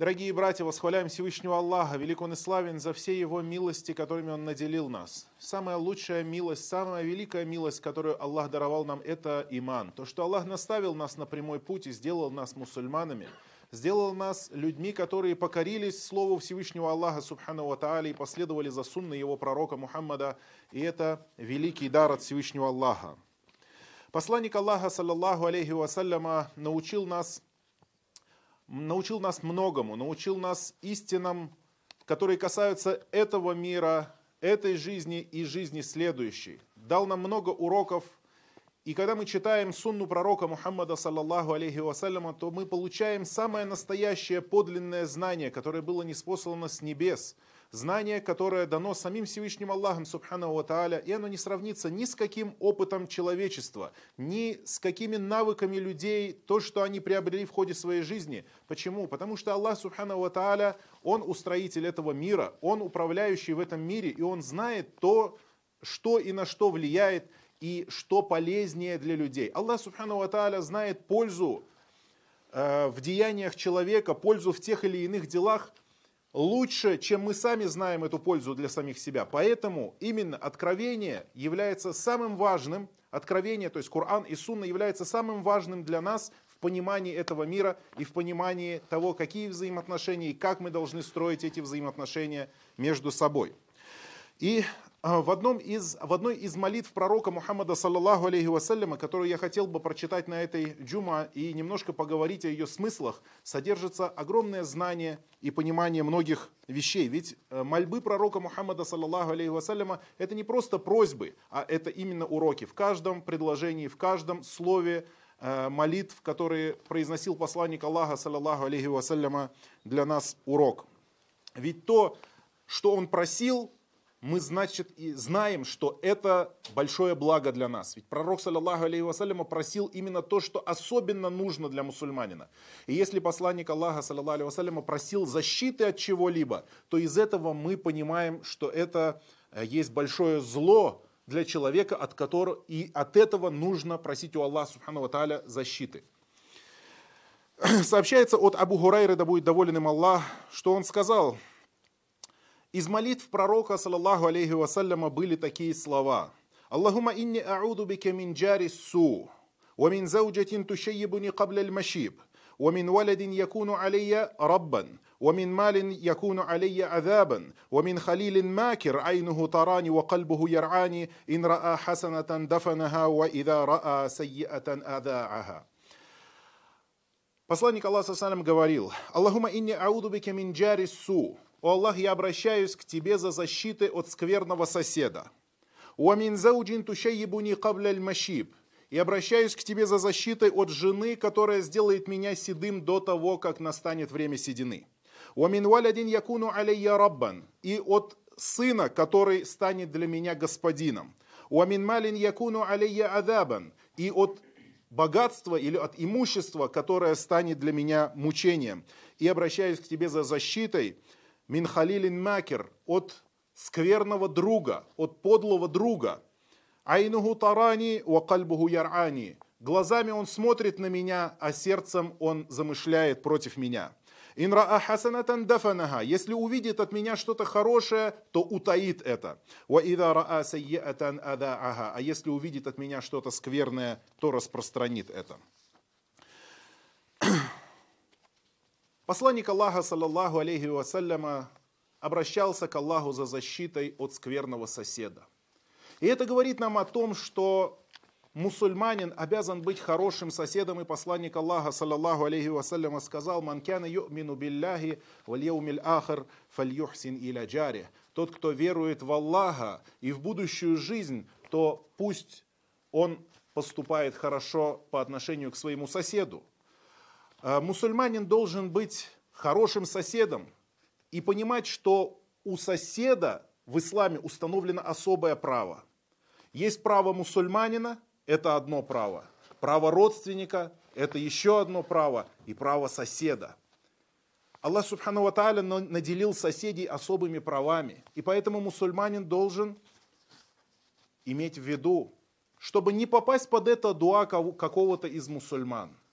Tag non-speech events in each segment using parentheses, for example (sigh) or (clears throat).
Дорогие братья, восхваляем Всевышнего Аллаха, велик Он и славен за все Его милости, которыми Он наделил нас. Самая лучшая милость, самая великая милость, которую Аллах даровал нам, это иман. То, что Аллах наставил нас на прямой путь и сделал нас мусульманами, сделал нас людьми, которые покорились Слову Всевышнего Аллаха, Субхану Ва и последовали за сунной Его пророка Мухаммада. И это великий дар от Всевышнего Аллаха. Посланник Аллаха, саллаллаху алейхи вассаляма, научил нас научил нас многому, научил нас истинам, которые касаются этого мира, этой жизни и жизни следующей. Дал нам много уроков, и когда мы читаем сунну пророка Мухаммада, саллаллаху алейхи вассаляма, то мы получаем самое настоящее подлинное знание, которое было неспослано с небес – знание, которое дано самим Всевышним Аллахом, Субхану Ва Тааля, и оно не сравнится ни с каким опытом человечества, ни с какими навыками людей, то, что они приобрели в ходе своей жизни. Почему? Потому что Аллах, Субхану Ва Тааля, Он устроитель этого мира, Он управляющий в этом мире, и Он знает то, что и на что влияет, и что полезнее для людей. Аллах, Субхану Ва знает пользу э, в деяниях человека, пользу в тех или иных делах, лучше, чем мы сами знаем эту пользу для самих себя. Поэтому именно откровение является самым важным, откровение, то есть Коран и Сунна является самым важным для нас в понимании этого мира и в понимании того, какие взаимоотношения и как мы должны строить эти взаимоотношения между собой. И в, одном из, в одной из молитв пророка Мухаммада, саллаллаху алейхи вассаляма, которую я хотел бы прочитать на этой джума и немножко поговорить о ее смыслах, содержится огромное знание и понимание многих вещей. Ведь э, мольбы пророка Мухаммада, саллаллаху алейхи вассаляма, это не просто просьбы, а это именно уроки. В каждом предложении, в каждом слове э, молитв, которые произносил посланник Аллаха, саллаллаху алейхи вассаляма, для нас урок. Ведь то, что он просил, мы, значит, и знаем, что это большое благо для нас. Ведь пророк, саллаллаху алейхи вассаляма, просил именно то, что особенно нужно для мусульманина. И если посланник Аллаха, саллаллаху алейхи вассаляма, просил защиты от чего-либо, то из этого мы понимаем, что это э, есть большое зло для человека, от которого, и от этого нужно просить у Аллаха, субхану тааля, защиты. (clears throat) Сообщается от Абу Хурайры, да будет доволен им Аллах, что он сказал – из молитв пророка, саллаллаху алейхи вассаляма, были такие слова. Аллахума инни ауду бике мин джари су, ومن زوجة تشيبني قبل المشيب ومن ولد يكون علي ربا ومن مال يكون علي عذابا ومن خليل ماكر عينه تراني وقلبه يرعاني إن رأى حسنة دفنها وإذا رأى سيئة أذاعها Посланник Аллаха говорил, Аллахума инни ауду бике мин джари су, «О Аллах, я обращаюсь к Тебе за защитой от скверного соседа». «Уамин зауджин тушайибуни кабляль машиб» и обращаюсь к тебе за защитой от жены, которая сделает меня седым до того, как настанет время седины. Уамин валядин якуну алейя раббан и от сына, который станет для меня господином. Уамин малин якуну алейя адабан и от богатства или от имущества, которое станет для меня мучением. И обращаюсь к тебе за защитой Мин халилин макер, от скверного друга, от подлого друга. Айнуху тарани ва кальбуху ярани. Глазами он смотрит на меня, а сердцем он замышляет против меня. Инра хасанатан дафанаха. Если увидит от меня что-то хорошее, то утаит это. А если увидит от меня что-то скверное, то распространит это. Посланник Аллаха, саллаллаху алейхи вассаляма, обращался к Аллаху за защитой от скверного соседа. И это говорит нам о том, что мусульманин обязан быть хорошим соседом, и посланник Аллаха, саллаллаху алейхи вассаляма, сказал, «Ман кяна ю'мину билляхи валь яумил ахар фальюхсин иля джари». Тот, кто верует в Аллаха и в будущую жизнь, то пусть он поступает хорошо по отношению к своему соседу. Э, мусульманин должен быть хорошим соседом и понимать, что у соседа в исламе установлено особое право. Есть право мусульманина, это одно право. Право родственника, это еще одно право. И право соседа. Аллах Субхану Ва наделил соседей особыми правами. И поэтому мусульманин должен иметь в виду, чтобы не попасть под это дуа какого-то из мусульман –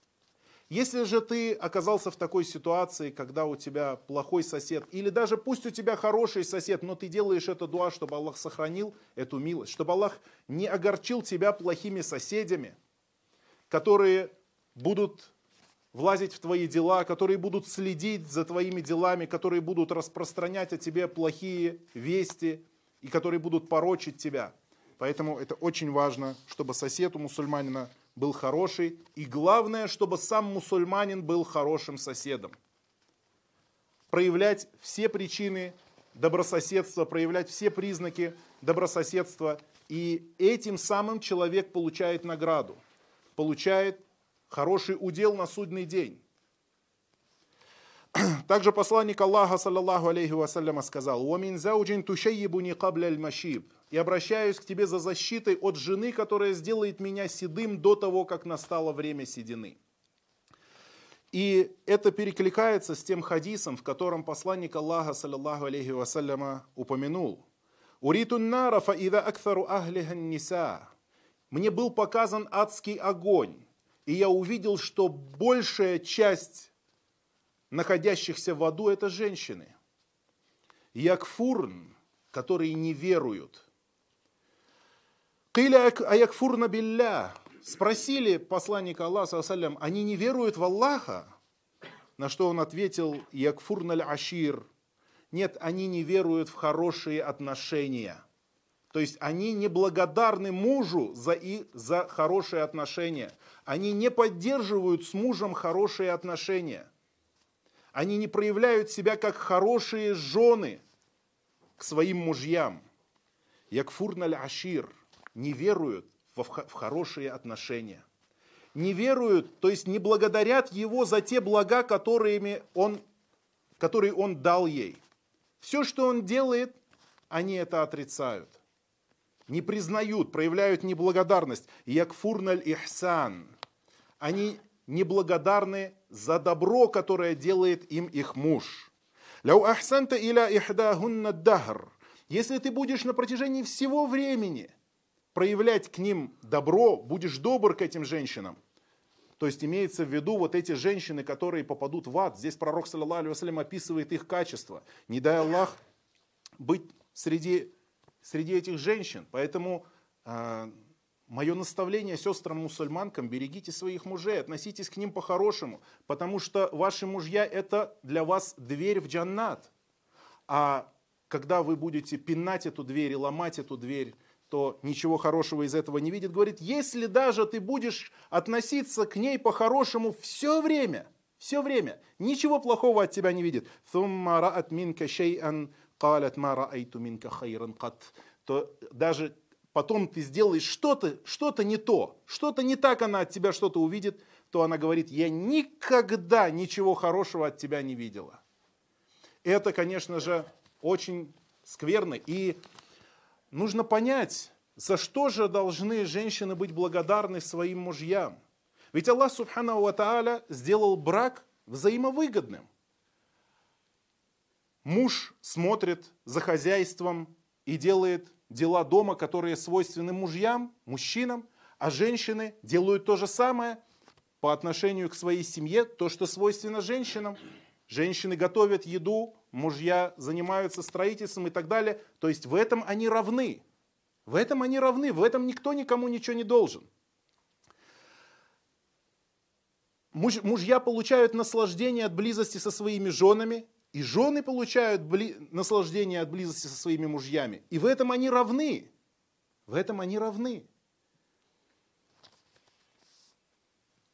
Если же ты оказался в такой ситуации, когда у тебя плохой сосед, или даже пусть у тебя хороший сосед, но ты делаешь это дуа, чтобы Аллах сохранил эту милость, чтобы Аллах не огорчил тебя плохими соседями, которые будут влазить в твои дела, которые будут следить за твоими делами, которые будут распространять о тебе плохие вести и которые будут порочить тебя. Поэтому это очень важно, чтобы сосед у мусульманина был хороший. И главное, чтобы сам мусульманин был хорошим соседом. Проявлять все причины добрососедства, проявлять все признаки добрососедства. И этим самым человек получает награду, получает хороший удел на судный день. (clears throat) Также посланник Аллаха, саллаллаху алейхи вассаляма, сказал, «Уамин зауджин тушейбуни кабля аль-машиб» и обращаюсь к тебе за защитой от жены, которая сделает меня седым до того, как настало время седины. И это перекликается с тем хадисом, в котором посланник Аллаха, саллаллаху алейхи вассаляма, упомянул. «Уритун нара фаида акфару ахлихан ниса». Мне был показан адский огонь, и я увидел, что большая часть находящихся в аду это женщины. Якфурн, которые не веруют – Кыля аякфурна билля. Спросили посланника Аллаха, салям, они не веруют в Аллаха? На что он ответил, якфурналь ашир. Нет, они не веруют в хорошие отношения. То есть они не благодарны мужу за, и, за хорошие отношения. Они не поддерживают с мужем хорошие отношения. Они не проявляют себя как хорошие жены к своим мужьям. Якфурналь ашир не веруют в хорошие отношения. Не веруют, то есть не благодарят его за те блага, которыми он, которые он дал ей. Все, что он делает, они это отрицают. Не признают, проявляют неблагодарность. Якфурналь ихсан. Они неблагодарны за добро, которое делает им их муж. Ляу ахсанта иля ихдахунна дахр. Если ты будешь на протяжении всего времени проявлять к ним добро, будешь добр к этим женщинам. То есть имеется в виду вот эти женщины, которые попадут в ад. Здесь пророк, саллиллаху алейhi описывает их качество. Не дай Аллах быть среди, среди этих женщин. Поэтому э, мое наставление сестрам мусульманкам, берегите своих мужей, относитесь к ним по-хорошему, потому что ваши мужья это для вас дверь в джаннат. А когда вы будете пинать эту дверь и ломать эту дверь, то ничего хорошего из этого не видит, говорит, если даже ты будешь относиться к ней по-хорошему все время, все время, ничего плохого от тебя не видит, то даже потом ты сделаешь что-то, что-то не то, что-то не так она от тебя что-то увидит, то она говорит, я никогда ничего хорошего от тебя не видела. Это, конечно же, очень скверно. И нужно понять, за что же должны женщины быть благодарны своим мужьям. Ведь Аллах Субхану Ва сделал брак взаимовыгодным. Муж смотрит за хозяйством и делает дела дома, которые свойственны мужьям, мужчинам, а женщины делают то же самое по отношению к своей семье, то, что свойственно женщинам. Женщины готовят еду, мужья занимаются строительством и так далее. То есть в этом они равны. В этом они равны, в этом никто никому ничего не должен. Муж, мужья получают наслаждение от близости со своими женами, и жены получают бли, наслаждение от близости со своими мужьями. И в этом они равны. В этом они равны.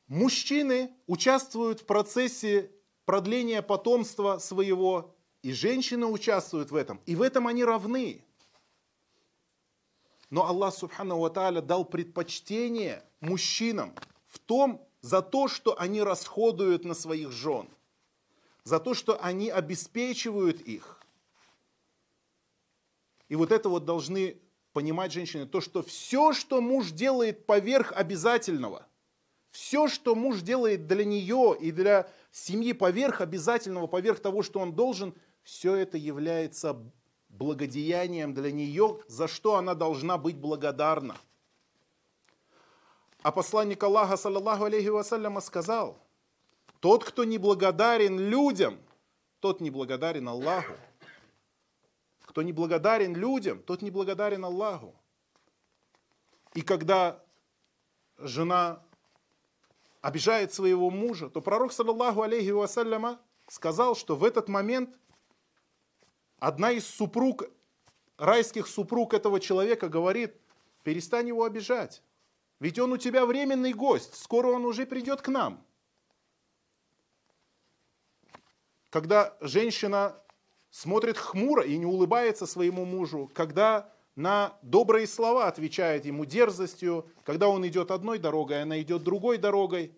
Мужчины участвуют в процессе продления потомства своего, и женщины участвуют в этом, и в этом они равны. Но Аллах Субхану Ва дал предпочтение мужчинам в том, за то, что они расходуют на своих жен, за то, что они обеспечивают их. И вот это вот должны понимать женщины, то, что все, что муж делает поверх обязательного, все, что муж делает для нее и для семьи поверх обязательного, поверх того, что он должен – все это является благодеянием для нее, за что она должна быть благодарна. А посланник Аллаха, саллаллаху алейхи вассаляма, сказал, Тот, кто не благодарен людям, тот не благодарен Аллаху. Кто не благодарен людям, тот не благодарен Аллаху. И когда жена обижает своего мужа, то пророк, саллаллаху алейхи вассаляма, сказал, что в этот момент одна из супруг, райских супруг этого человека говорит, перестань его обижать. Ведь он у тебя временный гость, скоро он уже придет к нам. Когда женщина смотрит хмуро и не улыбается своему мужу, когда на добрые слова отвечает ему дерзостью, когда он идет одной дорогой, она идет другой дорогой.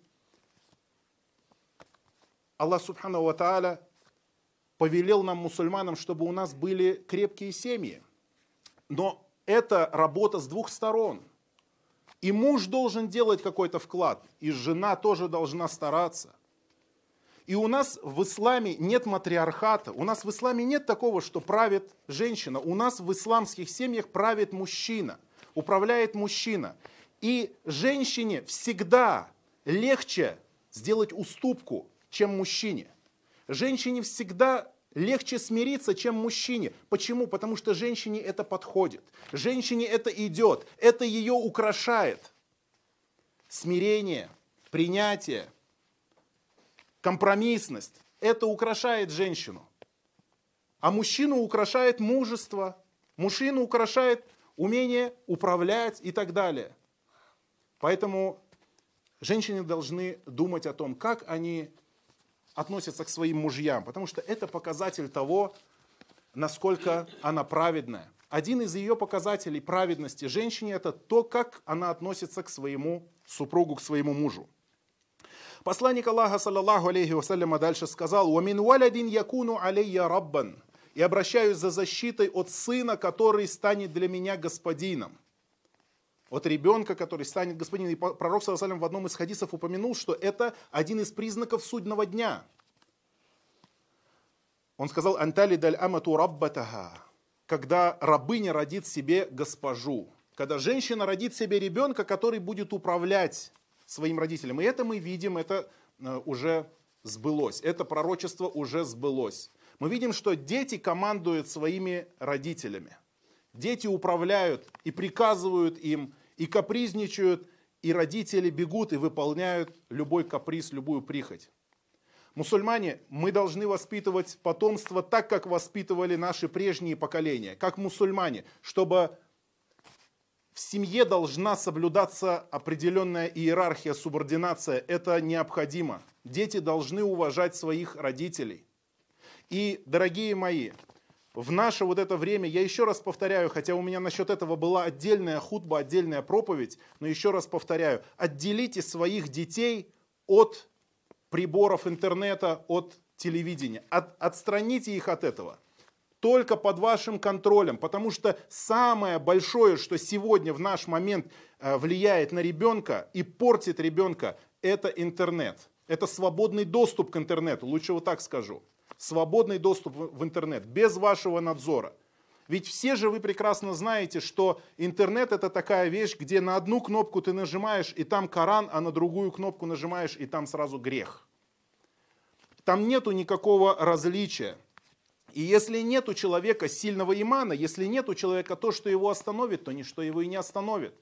Аллах Субхану Ва Тааля повелел нам, мусульманам, чтобы у нас были крепкие семьи. Но это работа с двух сторон. И муж должен делать какой-то вклад, и жена тоже должна стараться – и у нас в исламе нет матриархата, у нас в исламе нет такого, что правит женщина. У нас в исламских семьях правит мужчина, управляет мужчина. И женщине всегда легче сделать уступку, чем мужчине. Женщине всегда легче смириться, чем мужчине. Почему? Потому что женщине это подходит. Женщине это идет, это ее украшает. Смирение, принятие, компромиссность. Это украшает женщину. А мужчину украшает мужество, мужчину украшает умение управлять и так далее. Поэтому женщины должны думать о том, как они относятся к своим мужьям, потому что это показатель того, насколько она праведная. Один из ее показателей праведности женщине это то, как она относится к своему супругу, к своему мужу. Посланник Аллаха, саллаллаху алейхи вассаляма, дальше сказал, «Вамин валядин якуну алейя раббан» и обращаюсь за защитой от сына, который станет для меня господином. От ребенка, который станет господином. И пророк Саласалям в одном из хадисов упомянул, что это один из признаков судного дня. Он сказал, «Антали даль амату раббатаха», когда рабыня родит себе госпожу. Когда женщина родит себе ребенка, который будет управлять своим родителям. И это мы видим, это э, уже сбылось. Это пророчество уже сбылось. Мы видим, что дети командуют своими родителями. Дети управляют и приказывают им, и капризничают, и родители бегут и выполняют любой каприз, любую прихоть. Мусульмане, мы должны воспитывать потомство так, как воспитывали наши прежние поколения, как мусульмане, чтобы в семье должна соблюдаться определенная иерархия, субординация. Это необходимо. Дети должны уважать своих родителей. И, дорогие мои, в наше вот это время, я еще раз повторяю, хотя у меня насчет этого была отдельная худба, отдельная проповедь, но еще раз повторяю, отделите своих детей от приборов интернета, от телевидения, от, отстраните их от этого только под вашим контролем, потому что самое большое, что сегодня в наш момент э, влияет на ребенка и портит ребенка, это интернет. Это свободный доступ к интернету, лучше вот так скажу. Свободный доступ в интернет, без вашего надзора. Ведь все же вы прекрасно знаете, что интернет это такая вещь, где на одну кнопку ты нажимаешь, и там Коран, а на другую кнопку нажимаешь, и там сразу грех. Там нету никакого различия. И если нет у человека сильного имана, если нет у человека то, что его остановит, то ничто его и не остановит.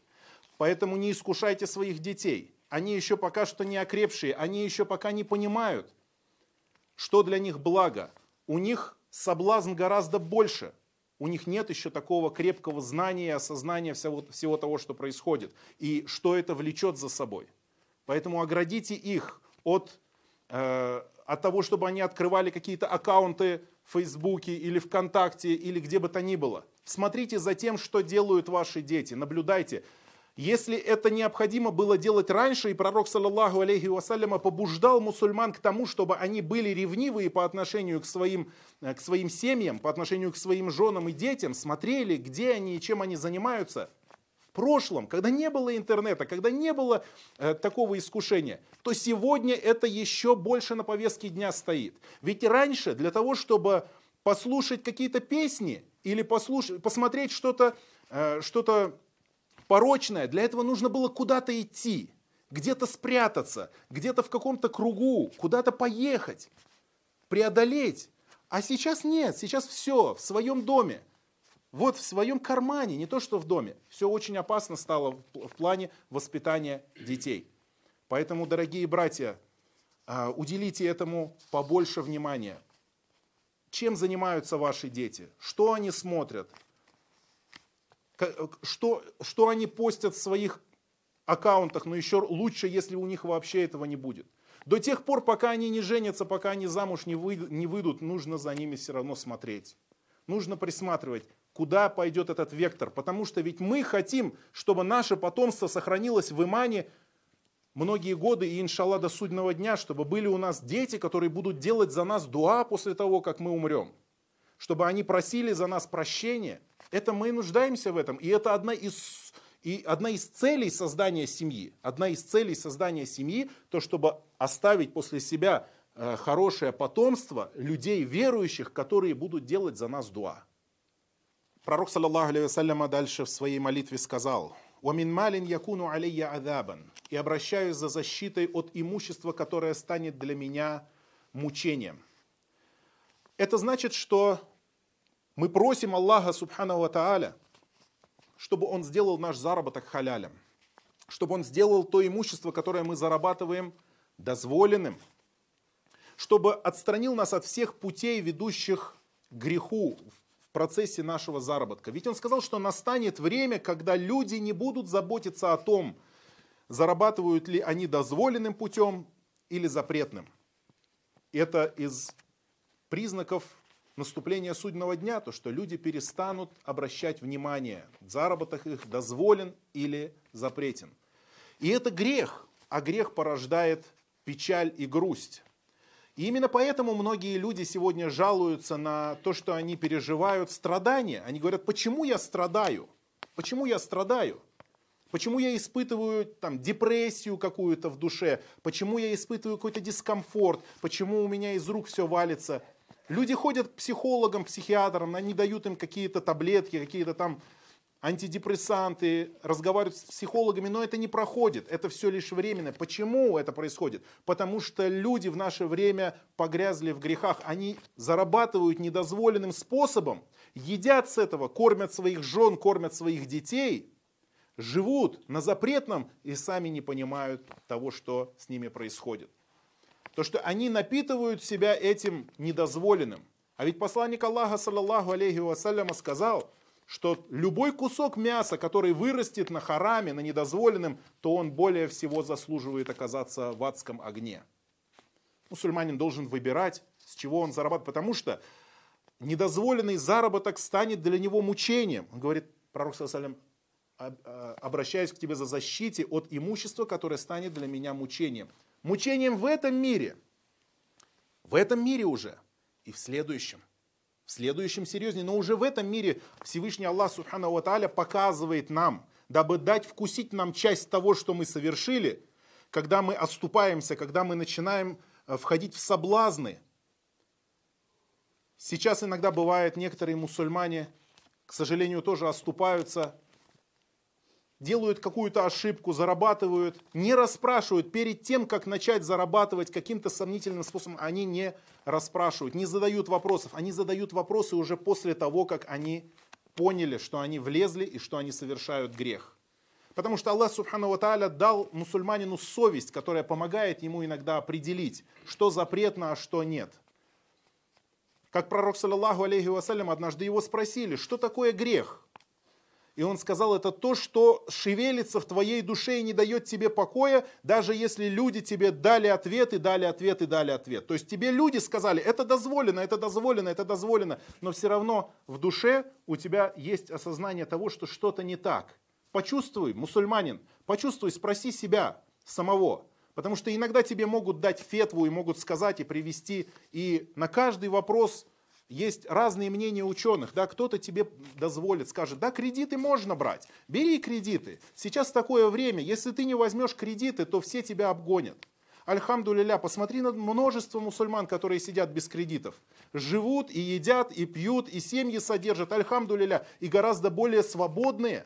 Поэтому не искушайте своих детей. Они еще пока что не окрепшие, они еще пока не понимают, что для них благо. У них соблазн гораздо больше. У них нет еще такого крепкого знания и осознания всего, всего того, что происходит. И что это влечет за собой. Поэтому оградите их от, э, от того, чтобы они открывали какие-то аккаунты в Фейсбуке или ВКонтакте или где бы то ни было. Смотрите за тем, что делают ваши дети, наблюдайте. Если это необходимо было делать раньше, и пророк, саллаллаху алейхи вассаляма, побуждал мусульман к тому, чтобы они были ревнивые по отношению к своим, э, к своим семьям, по отношению к своим женам и детям, смотрели, где они и чем они занимаются – прошлом, когда не было интернета, когда не было э, такого искушения, то сегодня это еще больше на повестке дня стоит. Ведь раньше для того, чтобы послушать какие-то песни или послушать, посмотреть что-то э, что порочное, для этого нужно было куда-то идти. где-то спрятаться, где-то в каком-то кругу, куда-то поехать, преодолеть. А сейчас нет, сейчас все в своем доме. Вот в своем кармане, не то что в доме. Все очень опасно стало в плане воспитания детей. Поэтому, дорогие братья, а, уделите этому побольше внимания. Чем занимаются ваши дети? Что они смотрят? Что, что они постят в своих аккаунтах? Но еще лучше, если у них вообще этого не будет. До тех пор, пока они не женятся, пока они замуж не выйдут, нужно за ними все равно смотреть. Нужно присматривать, куда пойдет этот вектор. Потому что ведь мы хотим, чтобы наше потомство сохранилось в имане многие годы и, иншалла, до судного дня, чтобы были у нас дети, которые будут делать за нас дуа после того, как мы умрем. Чтобы они просили за нас прощения. Это мы нуждаемся в этом. И это одна из, и одна из целей создания семьи. Одна из целей создания семьи, то, чтобы оставить после себя э, хорошее потомство людей верующих, которые будут делать за нас дуа. Пророк, саллаллаху алейhi дальше в своей молитве сказал, «Вамин малин якуну алейя адабан» и обращаюсь за защитой от имущества, которое станет для меня мучением. Это значит, что мы просим Аллаха, субхану ва тааля, чтобы Он сделал наш заработок халялем, чтобы Он сделал то имущество, которое мы зарабатываем, дозволенным, чтобы отстранил нас от всех путей, ведущих к греху процессе нашего заработка. Ведь он сказал, что настанет время, когда люди не будут заботиться о том, зарабатывают ли они дозволенным путем или запретным. Это из признаков наступления судного дня, то, что люди перестанут обращать внимание, заработок их дозволен или запретен. И это грех, а грех порождает печаль и грусть. И именно поэтому многие люди сегодня жалуются на то, что они переживают страдания. Они говорят, почему я страдаю? Почему я страдаю? Почему я испытываю там, депрессию какую-то в душе? Почему я испытываю какой-то дискомфорт? Почему у меня из рук все валится? Люди ходят к психологам, психиатрам, они дают им какие-то таблетки, какие-то там антидепрессанты, разговаривают с психологами, но это не проходит, это все лишь временно. Почему это происходит? Потому что люди в наше время погрязли в грехах, они зарабатывают недозволенным способом, едят с этого, кормят своих жен, кормят своих детей, живут на запретном и сами не понимают того, что с ними происходит. То, что они напитывают себя этим недозволенным. А ведь посланник Аллаха, саллаллаху алейхи вассаляма, сказал – что любой кусок мяса, который вырастет на хараме, на недозволенном, то он более всего заслуживает оказаться в адском огне. Мусульманин должен выбирать, с чего он зарабатывает, потому что недозволенный заработок станет для него мучением. Он говорит, пророк салям, а, обращаюсь к тебе за защите от имущества, которое станет для меня мучением. Мучением в этом мире, в этом мире уже и в следующем – в следующем серьезнее. Но уже в этом мире Всевышний Аллах Субхану Тааля показывает нам, дабы дать вкусить нам часть того, что мы совершили, когда мы отступаемся, когда мы начинаем э, входить в соблазны. Сейчас иногда бывает, некоторые мусульмане, к сожалению, тоже оступаются делают какую-то ошибку, зарабатывают, не расспрашивают перед тем, как начать зарабатывать каким-то сомнительным способом, они не расспрашивают, не задают вопросов, они задают вопросы уже после того, как они поняли, что они влезли и что они совершают грех. Потому что Аллах Субхану Тааля дал мусульманину совесть, которая помогает ему иногда определить, что запретно, а что нет. Как пророк, саллаллаху алейхи вассалям, однажды его спросили, что такое грех? И он сказал, это то, что шевелится в твоей душе и не дает тебе покоя, даже если люди тебе дали ответ и дали ответ и дали ответ. То есть тебе люди сказали, это дозволено, это дозволено, это дозволено, но все равно в душе у тебя есть осознание того, что что-то не так. Почувствуй, мусульманин, почувствуй, спроси себя самого. Потому что иногда тебе могут дать фетву и могут сказать и привести, и на каждый вопрос есть разные мнения ученых, да, кто-то тебе дозволит, скажет, да, кредиты можно брать, бери кредиты. Сейчас такое время, если ты не возьмешь кредиты, то все тебя обгонят. Альхамдулиля, посмотри на множество мусульман, которые сидят без кредитов. Живут и едят, и пьют, и семьи содержат, альхамдулиля, и гораздо более свободные.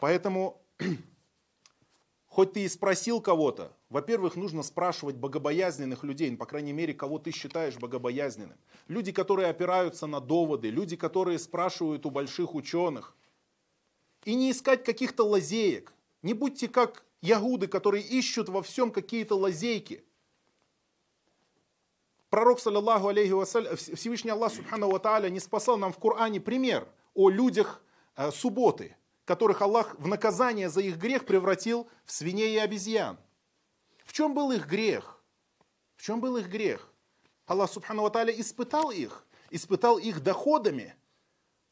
Поэтому хоть ты и спросил кого-то, во-первых, нужно спрашивать богобоязненных людей, ну, по крайней мере, кого ты считаешь богобоязненным. Люди, которые опираются на доводы, люди, которые спрашивают у больших ученых. И не искать каких-то лазеек. Не будьте как ягуды, которые ищут во всем какие-то лазейки. Пророк, саллаллаху алейхи вассалям, Всевышний Аллах, субхану ва не спасал нам в Коране пример о людях э, субботы, которых Аллах в наказание за их грех превратил в свиней и обезьян. В чем был их грех? В чем был их грех? Аллах Субхану Ва испытал их, испытал их доходами.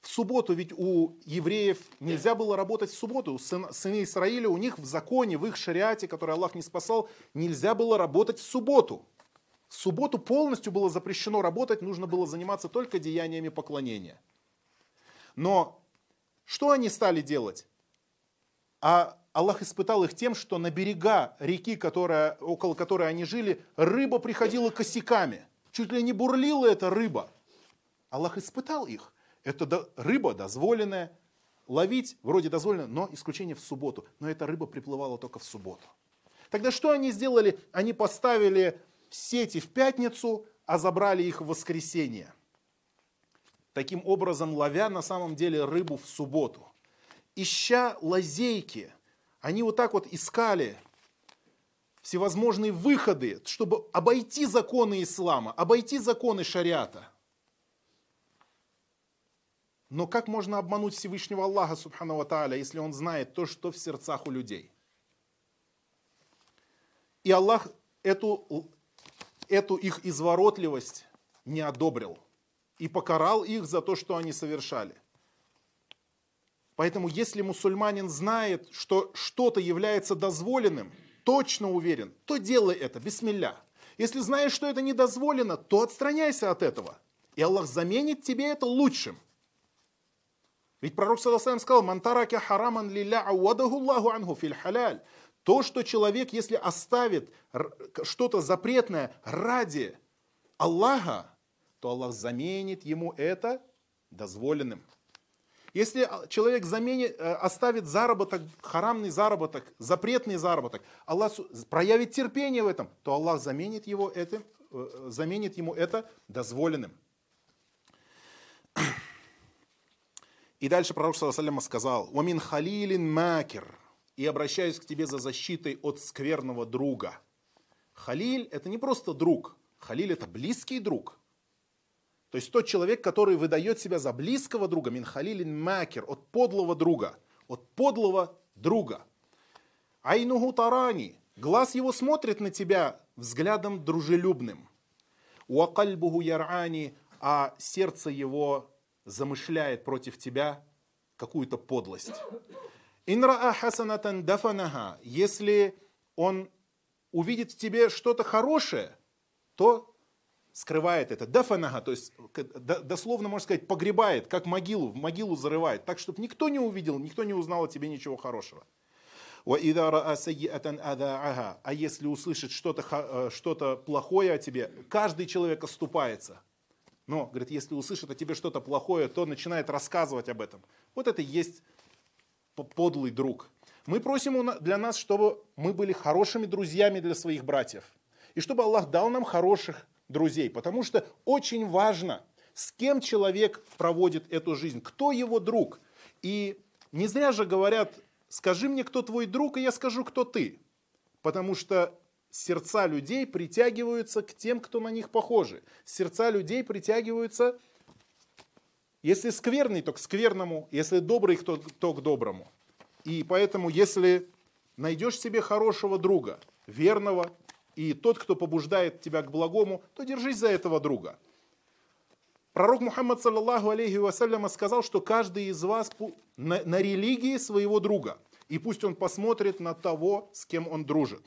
В субботу ведь у евреев нельзя было работать в субботу. Сын, сыны Израиля, у них в законе, в их шариате, который Аллах не спасал, нельзя было работать в субботу. В субботу полностью было запрещено работать, нужно было заниматься только деяниями поклонения. Но что они стали делать? А Аллах испытал их тем, что на берега реки, которая, около которой они жили, рыба приходила косяками. Чуть ли не бурлила эта рыба. Аллах испытал их. Это рыба дозволенная. Ловить вроде дозволено, но исключение в субботу. Но эта рыба приплывала только в субботу. Тогда что они сделали? Они поставили сети в пятницу, а забрали их в воскресенье. Таким образом, ловя на самом деле рыбу в субботу. Ища лазейки – они вот так вот искали всевозможные выходы, чтобы обойти законы ислама, обойти законы шариата. Но как можно обмануть Всевышнего Аллаха, Субхану Тааля, если он знает то, что в сердцах у людей? И Аллах эту, эту их изворотливость не одобрил и покарал их за то, что они совершали. Поэтому если мусульманин знает, что что-то является дозволенным, точно уверен, то делай это, бисмилля. Если знаешь, что это не дозволено, то отстраняйся от этого. И Аллах заменит тебе это лучшим. Ведь пророк Саласалам сказал, «Мантараки хараман лилля ауадаху Аллаху анху филь халяль». То, что человек, если оставит что-то запретное ради Аллаха, то Аллах заменит ему это дозволенным. Если а, человек заменит, э, оставит заработок, харамный заработок, запретный заработок, Аллах проявит терпение в этом, то Аллах заменит, его этим, э, заменит ему это дозволенным. И дальше пророк Саласалям сказал, «Вамин халилин макер» и обращаюсь к тебе за защитой от скверного друга. Халиль – это не просто друг, халиль – это близкий друг – то есть тот человек, который выдает себя за близкого друга, минхалилин макер, от подлого друга, от подлого друга. Айнуху тарани, глаз его смотрит на тебя взглядом дружелюбным. Уакальбуху ярани, а сердце его замышляет против тебя какую-то подлость. Инраа хасанатан дафанаха, если он увидит в тебе что-то хорошее, то скрывает это. Дафанага, то есть дословно можно сказать, погребает, как могилу, в могилу зарывает, так, чтобы никто не увидел, никто не узнал о тебе ничего хорошего. А если услышит что-то э, что плохое о тебе, каждый человек оступается. Но, говорит, если услышит о тебе что-то плохое, то начинает рассказывать об этом. Вот это и есть подлый друг. Мы просим для нас, чтобы мы были хорошими друзьями для своих братьев. И чтобы Аллах дал нам хороших друзей, потому что очень важно, с кем человек проводит эту жизнь, кто его друг. И не зря же говорят, скажи мне, кто твой друг, и я скажу, кто ты. Потому что сердца людей притягиваются к тем, кто на них похожи. Сердца людей притягиваются, если скверный, то к скверному, если добрый, то, то к доброму. И поэтому, если найдешь себе хорошего друга, верного, и тот, кто побуждает тебя к благому, то держись за этого друга. Пророк Мухаммад, саллаллаху алейхи вассаляма, сказал, что каждый из вас на, на религии своего друга. И пусть он посмотрит на того, с кем он дружит.